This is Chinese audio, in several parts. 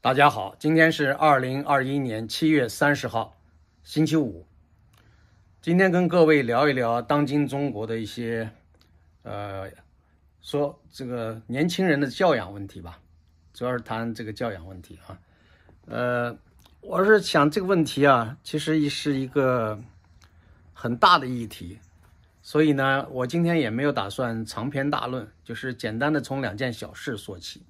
大家好，今天是二零二一年七月三十号，星期五。今天跟各位聊一聊当今中国的一些，呃，说这个年轻人的教养问题吧，主要是谈这个教养问题啊。呃，我是想这个问题啊，其实是一个很大的议题，所以呢，我今天也没有打算长篇大论，就是简单的从两件小事说起。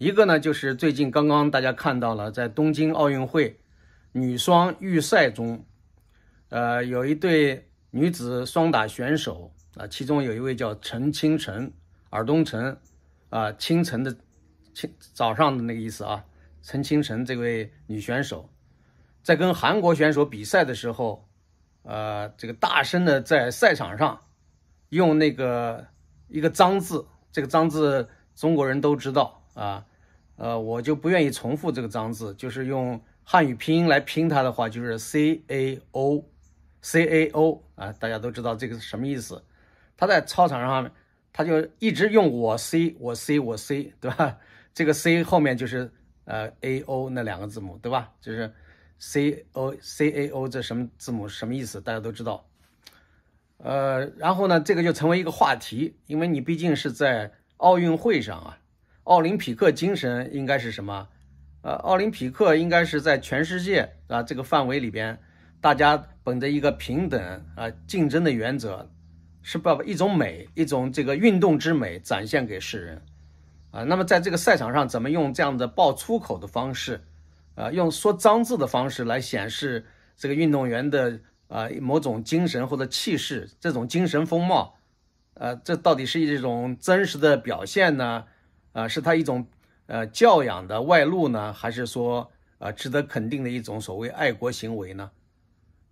一个呢，就是最近刚刚大家看到了，在东京奥运会女双预赛中，呃，有一对女子双打选手啊，其中有一位叫陈清晨，尔东晨啊，清晨的清早上的那个意思啊，陈清晨这位女选手，在跟韩国选手比赛的时候，呃，这个大声的在赛场上用那个一个脏字，这个脏字中国人都知道啊。呃，我就不愿意重复这个脏字，就是用汉语拼音来拼它的话，就是 C A O，C A O 啊，大家都知道这个是什么意思。他在操场上，他就一直用我 C 我 C 我 C，对吧？这个 C 后面就是呃 A O 那两个字母，对吧？就是 C O C A O 这什么字母什么意思？大家都知道。呃，然后呢，这个就成为一个话题，因为你毕竟是在奥运会上啊。奥林匹克精神应该是什么？呃，奥林匹克应该是在全世界啊这个范围里边，大家本着一个平等啊竞争的原则，是把一种美，一种这个运动之美展现给世人啊。那么在这个赛场上，怎么用这样的爆粗口的方式，啊，用说脏字的方式来显示这个运动员的啊某种精神或者气势，这种精神风貌，呃，这到底是一种真实的表现呢？啊，是他一种呃教养的外露呢，还是说啊值得肯定的一种所谓爱国行为呢？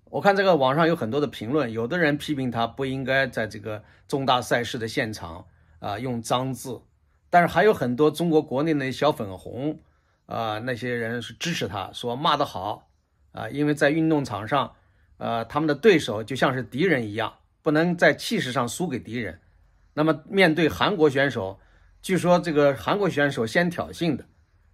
我看这个网上有很多的评论，有的人批评他不应该在这个重大赛事的现场啊用脏字，但是还有很多中国国内的小粉红啊那些人是支持他，说骂得好啊，因为在运动场上，呃他们的对手就像是敌人一样，不能在气势上输给敌人。那么面对韩国选手。据说这个韩国选手先挑衅的，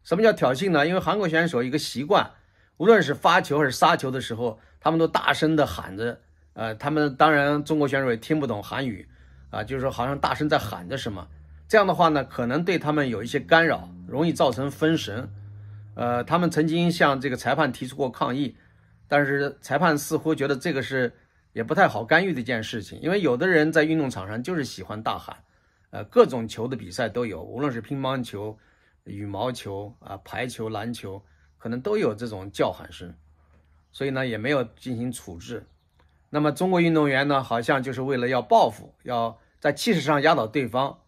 什么叫挑衅呢？因为韩国选手一个习惯，无论是发球还是杀球的时候，他们都大声的喊着，呃，他们当然中国选手也听不懂韩语，啊，就是说好像大声在喊着什么，这样的话呢，可能对他们有一些干扰，容易造成分神，呃，他们曾经向这个裁判提出过抗议，但是裁判似乎觉得这个是也不太好干预的一件事情，因为有的人在运动场上就是喜欢大喊。呃，各种球的比赛都有，无论是乒乓球、羽毛球啊、排球、篮球，可能都有这种叫喊声，所以呢，也没有进行处置。那么中国运动员呢，好像就是为了要报复，要在气势上压倒对方，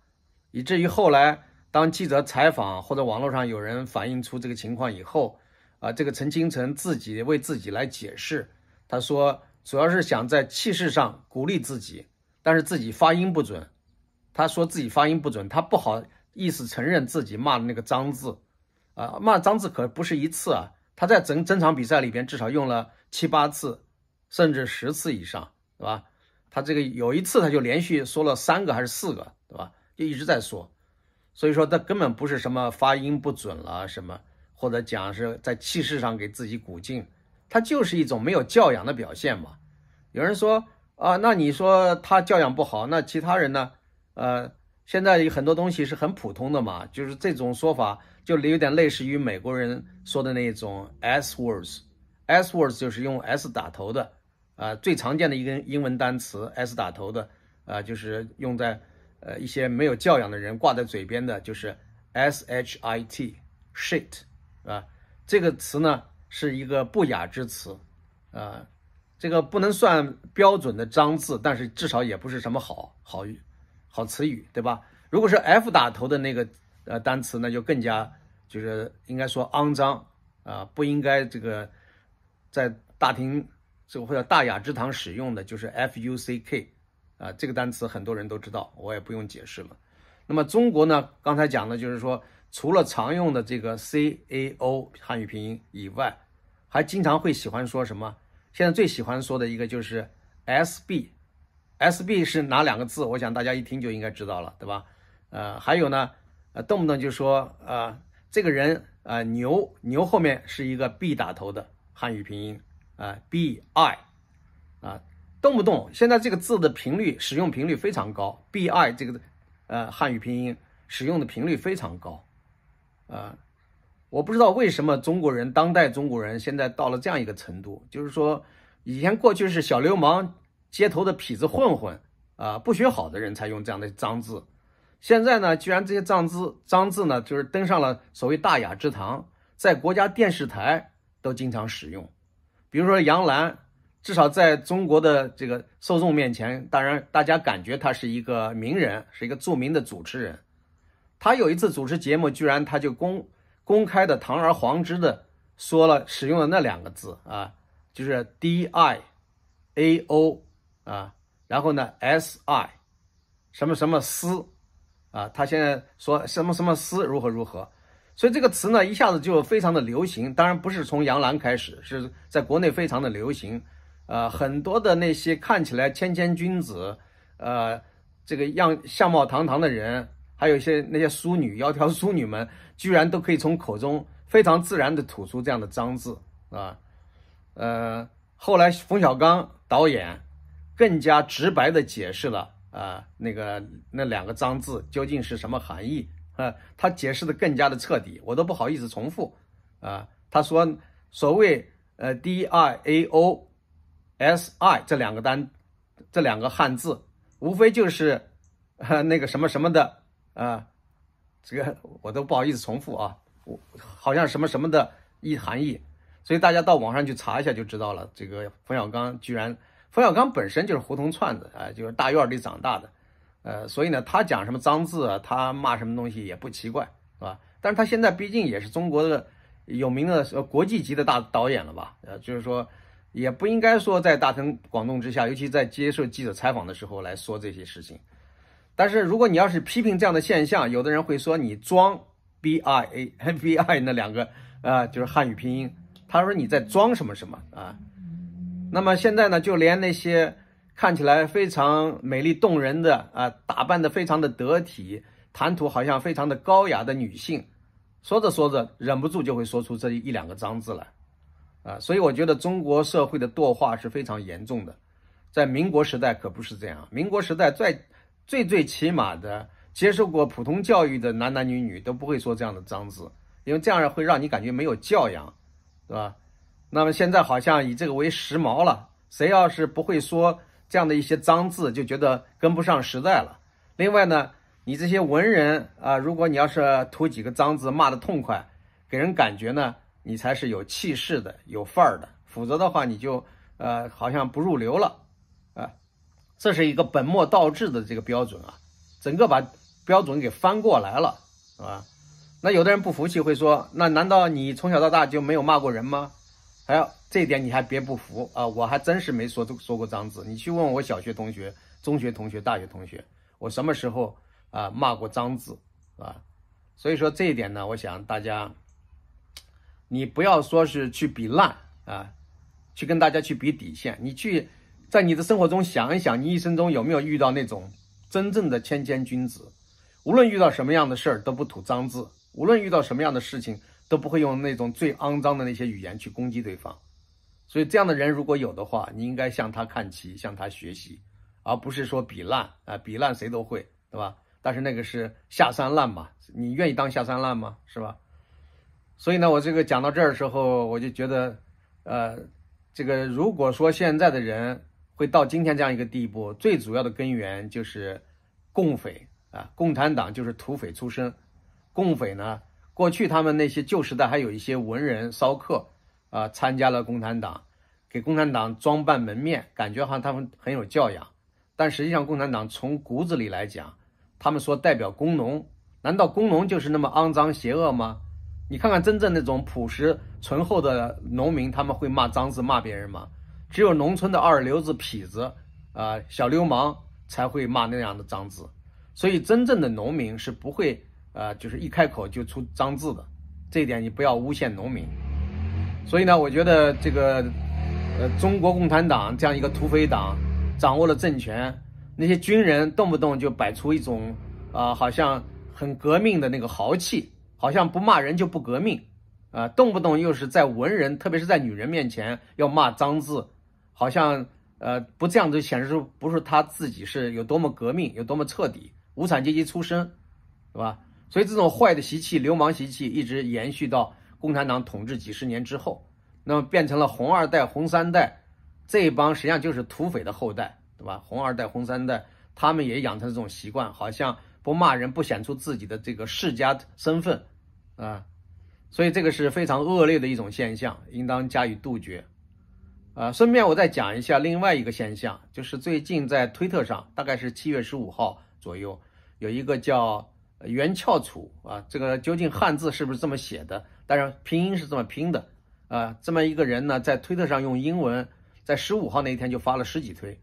以至于后来当记者采访或者网络上有人反映出这个情况以后，啊，这个陈清晨自己为自己来解释，他说主要是想在气势上鼓励自己，但是自己发音不准。他说自己发音不准，他不好意思承认自己骂的那个脏字，啊，骂脏字可不是一次啊，他在整整场比赛里边至少用了七八次，甚至十次以上，对吧？他这个有一次他就连续说了三个还是四个，对吧？就一直在说，所以说他根本不是什么发音不准了什么，或者讲是在气势上给自己鼓劲，他就是一种没有教养的表现嘛。有人说啊，那你说他教养不好，那其他人呢？呃，现在有很多东西是很普通的嘛，就是这种说法就有点类似于美国人说的那种 s words，s words 就是用 s 打头的，啊，最常见的一个英文单词 s 打头的，啊，就是用在呃一些没有教养的人挂在嘴边的，就是 s h i t shit，啊，这个词呢是一个不雅之词，啊，这个不能算标准的脏字，但是至少也不是什么好好语。好词语，对吧？如果是 F 打头的那个呃单词，那就更加就是应该说肮脏啊，不应该这个在大庭这个或者大雅之堂使用的，就是 F U C K 啊，这个单词很多人都知道，我也不用解释了。那么中国呢，刚才讲的就是说，除了常用的这个 C A O 汉语拼音以外，还经常会喜欢说什么？现在最喜欢说的一个就是 S B。S B 是哪两个字？我想大家一听就应该知道了，对吧？呃，还有呢，呃，动不动就说，呃，这个人啊，牛牛后面是一个 b 打头的汉语拼音啊，b i 啊，动不动现在这个字的频率使用频率非常高，b i 这个呃汉语拼音使用的频率非常高啊，我不知道为什么中国人当代中国人现在到了这样一个程度，就是说以前过去是小流氓、街头的痞子混混啊，不学好的人才用这样的脏字。现在呢，居然这些脏字脏字呢，就是登上了所谓大雅之堂，在国家电视台都经常使用。比如说杨澜，至少在中国的这个受众面前，当然大家感觉他是一个名人，是一个著名的主持人。他有一次主持节目，居然他就公公开的堂而皇之的说了使用了那两个字啊，就是 D I A O 啊，然后呢 S I 什么什么思。啊，他现在说什么什么丝如何如何，所以这个词呢一下子就非常的流行。当然不是从杨澜开始，是在国内非常的流行。呃，很多的那些看起来谦谦君子，呃，这个样相貌堂堂的人，还有一些那些淑女、窈窕淑女们，居然都可以从口中非常自然的吐出这样的脏字啊。呃，后来冯小刚导演更加直白的解释了。啊，那个那两个脏字究竟是什么含义啊？他解释的更加的彻底，我都不好意思重复。啊，他说所谓呃 D I A O S I 这两个单，这两个汉字，无非就是那个什么什么的啊，这个我都不好意思重复啊，我好像什么什么的意含义，所以大家到网上去查一下就知道了。这个冯小刚居然。冯小刚本身就是胡同串子啊，就是大院里长大的，呃，所以呢，他讲什么脏字啊，他骂什么东西也不奇怪，是吧？但是他现在毕竟也是中国的有名的国际级的大导演了吧？呃，就是说，也不应该说在大庭广众之下，尤其在接受记者采访的时候来说这些事情。但是如果你要是批评这样的现象，有的人会说你装 b i a b i 那两个啊，就是汉语拼音，他说你在装什么什么啊？那么现在呢，就连那些看起来非常美丽动人的啊，打扮的非常的得体，谈吐好像非常的高雅的女性，说着说着忍不住就会说出这一两个脏字来，啊，所以我觉得中国社会的惰化是非常严重的，在民国时代可不是这样，民国时代最最最起码的接受过普通教育的男男女女都不会说这样的脏字，因为这样会让你感觉没有教养，对吧？那么现在好像以这个为时髦了，谁要是不会说这样的一些脏字，就觉得跟不上时代了。另外呢，你这些文人啊，如果你要是吐几个脏字骂得痛快，给人感觉呢，你才是有气势的、有范儿的。否则的话，你就呃好像不入流了啊。这是一个本末倒置的这个标准啊，整个把标准给翻过来了，是吧？那有的人不服气，会说：那难道你从小到大就没有骂过人吗？还有这一点你还别不服啊！我还真是没说说过脏字。你去问我小学同学、中学同学、大学同学，我什么时候啊骂过脏字啊？所以说这一点呢，我想大家，你不要说是去比烂啊，去跟大家去比底线。你去在你的生活中想一想，你一生中有没有遇到那种真正的谦谦君子？无论遇到什么样的事儿都不吐脏字，无论遇到什么样的事情。都不会用那种最肮脏的那些语言去攻击对方，所以这样的人如果有的话，你应该向他看齐，向他学习，而不是说比烂啊，比烂谁都会，对吧？但是那个是下三滥嘛，你愿意当下三滥吗？是吧？所以呢，我这个讲到这儿的时候，我就觉得，呃，这个如果说现在的人会到今天这样一个地步，最主要的根源就是共匪啊，共产党就是土匪出身，共匪呢。过去他们那些旧时代还有一些文人骚客，啊，参加了共产党，给共产党装扮门面，感觉好像他们很有教养。但实际上，共产党从骨子里来讲，他们说代表工农，难道工农就是那么肮脏邪恶吗？你看看真正那种朴实醇厚的农民，他们会骂脏字骂别人吗？只有农村的二流子、痞子，啊，小流氓才会骂那样的脏字。所以，真正的农民是不会。啊，就是一开口就出脏字的，这一点你不要诬陷农民。所以呢，我觉得这个，呃，中国共产党这样一个土匪党掌握了政权，那些军人动不动就摆出一种啊，好像很革命的那个豪气，好像不骂人就不革命啊，动不动又是在文人，特别是在女人面前要骂脏字，好像呃不这样就显示出不是他自己是有多么革命，有多么彻底，无产阶级出身，是吧？所以这种坏的习气、流氓习气一直延续到共产党统治几十年之后，那么变成了红二代、红三代这一帮，实际上就是土匪的后代，对吧？红二代、红三代，他们也养成这种习惯，好像不骂人、不显出自己的这个世家身份，啊，所以这个是非常恶劣的一种现象，应当加以杜绝。啊，顺便我再讲一下另外一个现象，就是最近在推特上，大概是七月十五号左右，有一个叫。袁翘楚啊，这个究竟汉字是不是这么写的？当然拼音是这么拼的啊。这么一个人呢，在推特上用英文，在十五号那一天就发了十几推，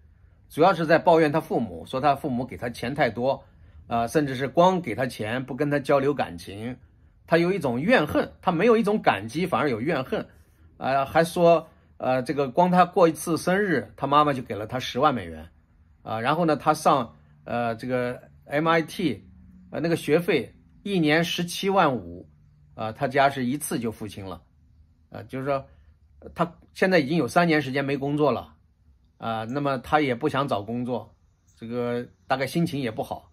主要是在抱怨他父母，说他父母给他钱太多啊，甚至是光给他钱不跟他交流感情，他有一种怨恨，他没有一种感激，反而有怨恨啊。还说呃，这个光他过一次生日，他妈妈就给了他十万美元啊。然后呢，他上呃这个 MIT。呃，那个学费一年十七万五，啊，他家是一次就付清了，啊，就是说，他现在已经有三年时间没工作了，啊，那么他也不想找工作，这个大概心情也不好，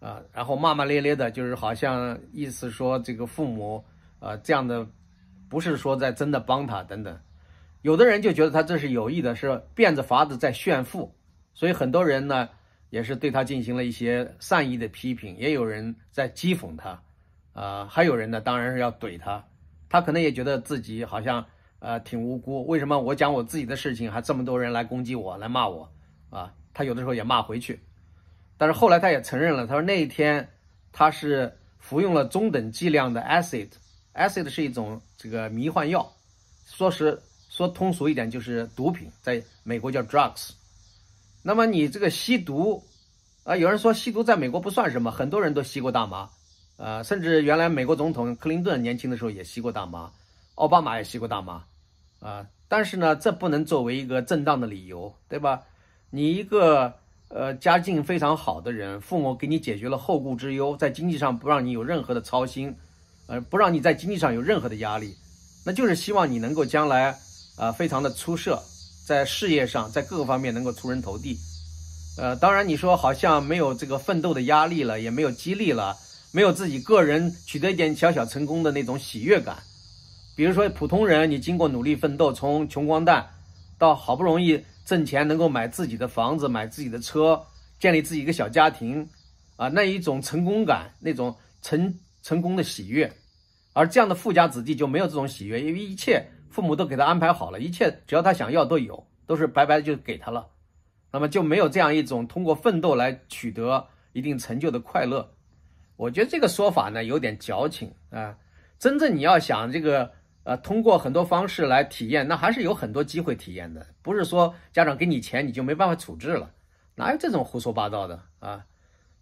啊，然后骂骂咧咧的，就是好像意思说这个父母，啊，这样的不是说在真的帮他等等，有的人就觉得他这是有意的，是变着法子在炫富，所以很多人呢。也是对他进行了一些善意的批评，也有人在讥讽他，啊，还有人呢，当然是要怼他。他可能也觉得自己好像呃挺无辜，为什么我讲我自己的事情，还这么多人来攻击我，来骂我啊？他有的时候也骂回去，但是后来他也承认了，他说那一天他是服用了中等剂量的 acid，acid 是一种这个迷幻药，说是说通俗一点就是毒品，在美国叫 drugs。那么你这个吸毒，啊，有人说吸毒在美国不算什么，很多人都吸过大麻，啊，甚至原来美国总统克林顿年轻的时候也吸过大麻，奥巴马也吸过大麻，啊，但是呢，这不能作为一个正当的理由，对吧？你一个呃家境非常好的人，父母给你解决了后顾之忧，在经济上不让你有任何的操心，呃，不让你在经济上有任何的压力，那就是希望你能够将来啊非常的出色。在事业上，在各个方面能够出人头地，呃，当然你说好像没有这个奋斗的压力了，也没有激励了，没有自己个人取得一点小小成功的那种喜悦感。比如说普通人，你经过努力奋斗，从穷光蛋到好不容易挣钱，能够买自己的房子，买自己的车，建立自己一个小家庭，啊，那一种成功感，那种成成功的喜悦，而这样的富家子弟就没有这种喜悦，因为一切。父母都给他安排好了，一切只要他想要都有，都是白白就给他了，那么就没有这样一种通过奋斗来取得一定成就的快乐。我觉得这个说法呢有点矫情啊。真正你要想这个呃通过很多方式来体验，那还是有很多机会体验的，不是说家长给你钱你就没办法处置了，哪有这种胡说八道的啊？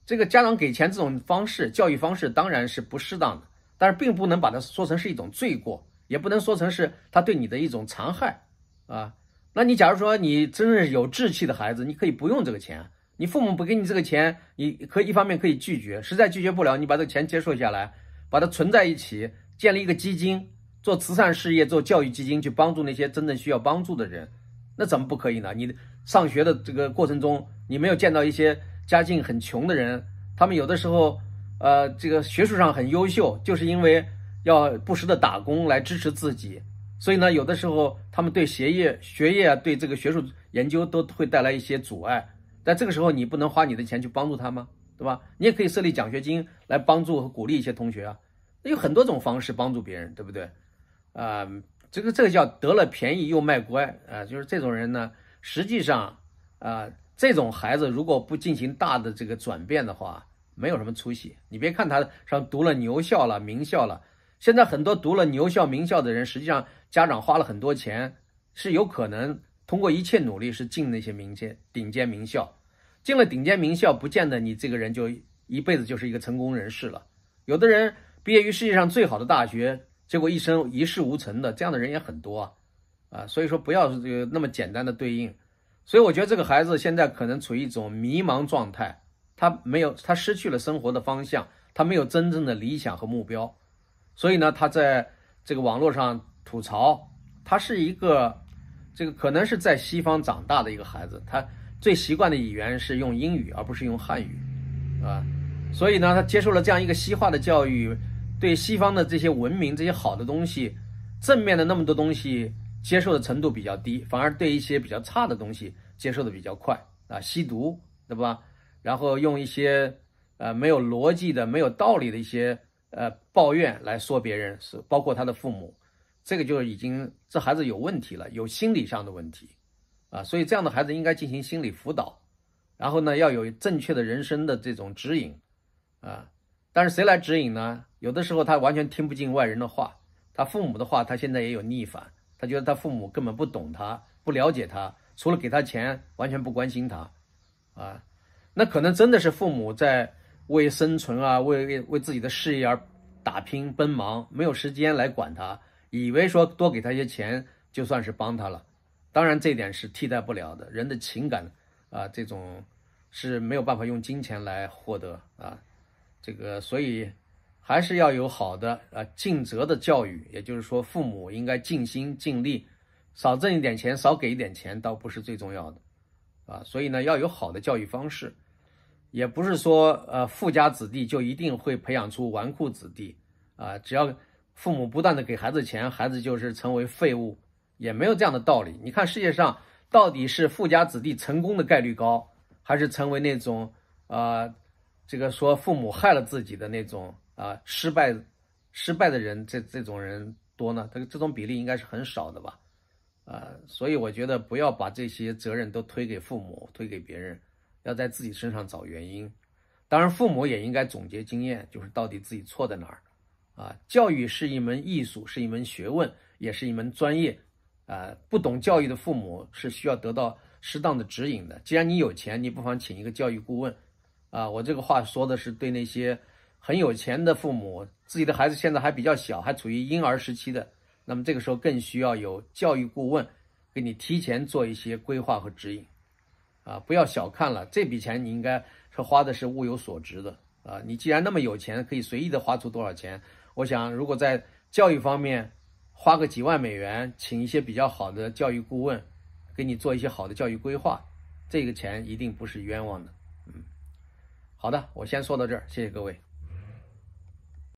这个家长给钱这种方式教育方式当然是不适当的，但是并不能把它说成是一种罪过。也不能说成是他对你的一种残害，啊，那你假如说你真是有志气的孩子，你可以不用这个钱，你父母不给你这个钱，你可以一方面可以拒绝，实在拒绝不了，你把这个钱接受下来，把它存在一起，建立一个基金，做慈善事业，做教育基金，去帮助那些真正需要帮助的人，那怎么不可以呢？你上学的这个过程中，你没有见到一些家境很穷的人，他们有的时候，呃，这个学术上很优秀，就是因为。要不时的打工来支持自己，所以呢，有的时候他们对学业、学业，对这个学术研究都会带来一些阻碍。但这个时候，你不能花你的钱去帮助他吗？对吧？你也可以设立奖学金来帮助和鼓励一些同学啊。那有很多种方式帮助别人，对不对？啊，这个这个叫得了便宜又卖乖啊，就是这种人呢，实际上啊，这种孩子如果不进行大的这个转变的话，没有什么出息。你别看他上读了牛校了、名校了。现在很多读了牛校、名校的人，实际上家长花了很多钱，是有可能通过一切努力是进那些名尖顶尖名校。进了顶尖名校，不见得你这个人就一辈子就是一个成功人士了。有的人毕业于世界上最好的大学，结果一生一事无成的，这样的人也很多啊。啊，所以说不要这个那么简单的对应。所以我觉得这个孩子现在可能处于一种迷茫状态，他没有，他失去了生活的方向，他没有真正的理想和目标。所以呢，他在这个网络上吐槽，他是一个这个可能是在西方长大的一个孩子，他最习惯的语言是用英语而不是用汉语，啊，所以呢，他接受了这样一个西化的教育，对西方的这些文明、这些好的东西、正面的那么多东西接受的程度比较低，反而对一些比较差的东西接受的比较快啊，吸毒，对吧？然后用一些呃没有逻辑的、没有道理的一些呃抱怨来说别人，是包括他的父母，这个就已经这孩子有问题了，有心理上的问题啊，所以这样的孩子应该进行心理辅导，然后呢要有正确的人生的这种指引啊，但是谁来指引呢？有的时候他完全听不进外人的话，他父母的话他现在也有逆反，他觉得他父母根本不懂他，不了解他，除了给他钱，完全不关心他啊。那可能真的是父母在为生存啊，为为为自己的事业而打拼奔忙，没有时间来管他，以为说多给他一些钱就算是帮他了。当然，这点是替代不了的。人的情感啊，这种是没有办法用金钱来获得啊。这个，所以还是要有好的啊尽责的教育。也就是说，父母应该尽心尽力，少挣一点钱，少给一点钱，倒不是最重要的。啊，所以呢，要有好的教育方式，也不是说呃富家子弟就一定会培养出纨绔子弟啊。只要父母不断的给孩子钱，孩子就是成为废物，也没有这样的道理。你看世界上到底是富家子弟成功的概率高，还是成为那种啊这个说父母害了自己的那种啊失败失败的人，这这种人多呢？这这种比例应该是很少的吧？啊，所以我觉得不要把这些责任都推给父母，推给别人，要在自己身上找原因。当然，父母也应该总结经验，就是到底自己错在哪儿。啊，教育是一门艺术，是一门学问，也是一门专业。啊，不懂教育的父母是需要得到适当的指引的。既然你有钱，你不妨请一个教育顾问。啊，我这个话说的是对那些很有钱的父母，自己的孩子现在还比较小，还处于婴儿时期的。那么这个时候更需要有教育顾问给你提前做一些规划和指引，啊，不要小看了这笔钱，你应该是花的是物有所值的啊。你既然那么有钱，可以随意的花出多少钱，我想如果在教育方面花个几万美元，请一些比较好的教育顾问给你做一些好的教育规划，这个钱一定不是冤枉的。嗯，好的，我先说到这儿，谢谢各位。